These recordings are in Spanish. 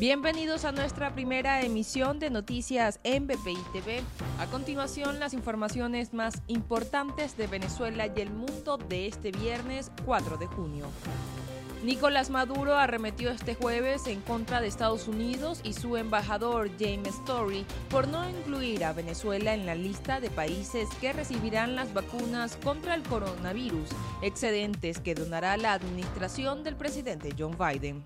Bienvenidos a nuestra primera emisión de noticias en BPI TV. A continuación, las informaciones más importantes de Venezuela y el mundo de este viernes 4 de junio. Nicolás Maduro arremetió este jueves en contra de Estados Unidos y su embajador James Story por no incluir a Venezuela en la lista de países que recibirán las vacunas contra el coronavirus, excedentes que donará la administración del presidente John Biden.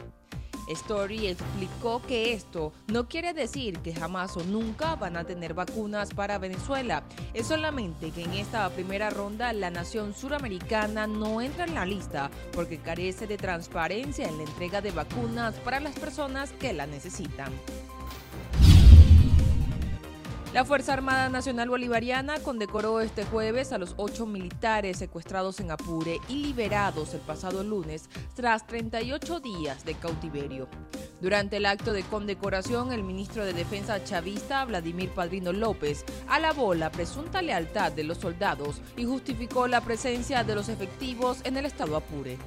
Story explicó que esto no quiere decir que jamás o nunca van a tener vacunas para Venezuela. Es solamente que en esta primera ronda la nación suramericana no entra en la lista porque carece de transparencia en la entrega de vacunas para las personas que la necesitan. La Fuerza Armada Nacional Bolivariana condecoró este jueves a los ocho militares secuestrados en Apure y liberados el pasado lunes tras 38 días de cautiverio. Durante el acto de condecoración, el ministro de Defensa chavista, Vladimir Padrino López, alabó la presunta lealtad de los soldados y justificó la presencia de los efectivos en el estado Apure.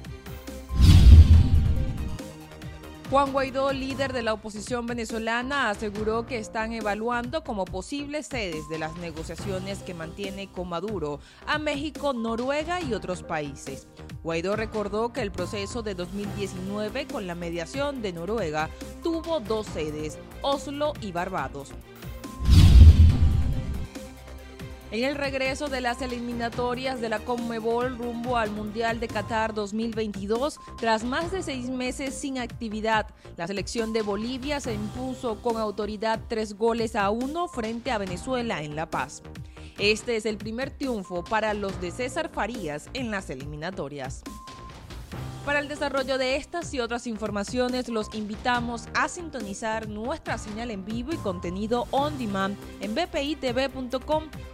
Juan Guaidó, líder de la oposición venezolana, aseguró que están evaluando como posibles sedes de las negociaciones que mantiene con Maduro a México, Noruega y otros países. Guaidó recordó que el proceso de 2019 con la mediación de Noruega tuvo dos sedes, Oslo y Barbados. En el regreso de las eliminatorias de la Conmebol rumbo al Mundial de Qatar 2022, tras más de seis meses sin actividad, la selección de Bolivia se impuso con autoridad tres goles a uno frente a Venezuela en La Paz. Este es el primer triunfo para los de César Farías en las eliminatorias. Para el desarrollo de estas y otras informaciones, los invitamos a sintonizar nuestra señal en vivo y contenido on demand en bpitv.com